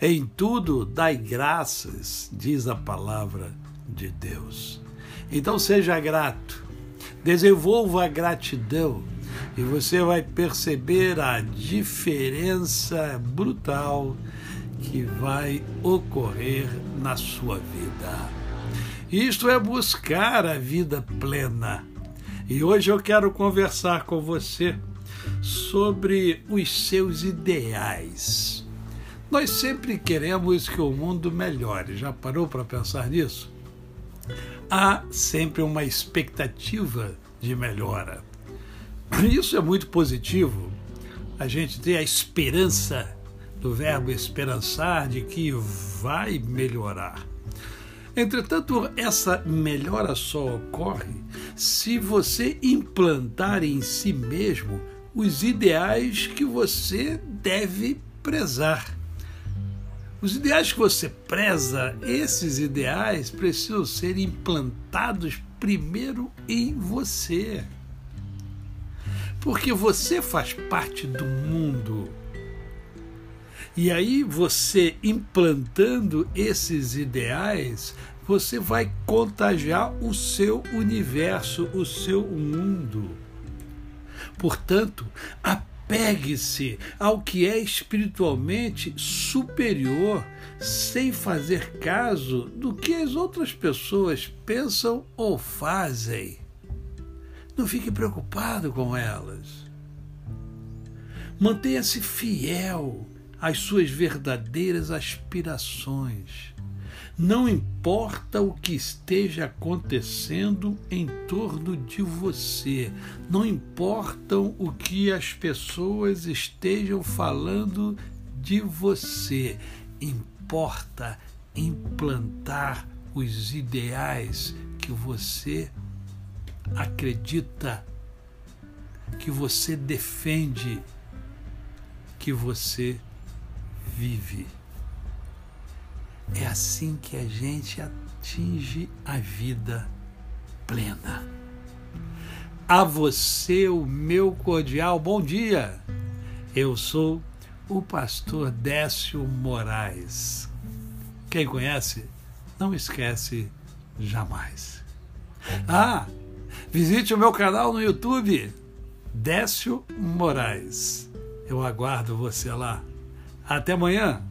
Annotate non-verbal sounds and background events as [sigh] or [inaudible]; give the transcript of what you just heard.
Em tudo dai graças, diz a palavra de Deus. Então seja grato, desenvolva a gratidão e você vai perceber a diferença brutal que vai ocorrer na sua vida. Isto é buscar a vida plena. E hoje eu quero conversar com você sobre os seus ideais. Nós sempre queremos que o mundo melhore. Já parou para pensar nisso? Há sempre uma expectativa de melhora. [clears throat] Isso é muito positivo. A gente tem a esperança do verbo esperançar de que vai melhorar. Entretanto, essa melhora só ocorre se você implantar em si mesmo os ideais que você deve prezar. Os ideais que você preza, esses ideais precisam ser implantados primeiro em você. Porque você faz parte do mundo. E aí você implantando esses ideais, você vai contagiar o seu universo, o seu mundo. Portanto, a Pegue-se ao que é espiritualmente superior, sem fazer caso do que as outras pessoas pensam ou fazem. Não fique preocupado com elas. Mantenha-se fiel às suas verdadeiras aspirações não importa o que esteja acontecendo em torno de você, não importam o que as pessoas estejam falando de você, importa implantar os ideais que você acredita, que você defende, que você vive. É assim que a gente atinge a vida plena. A você o meu cordial bom dia. Eu sou o pastor Décio Moraes. Quem conhece, não esquece jamais. Ah, visite o meu canal no YouTube, Décio Moraes. Eu aguardo você lá. Até amanhã.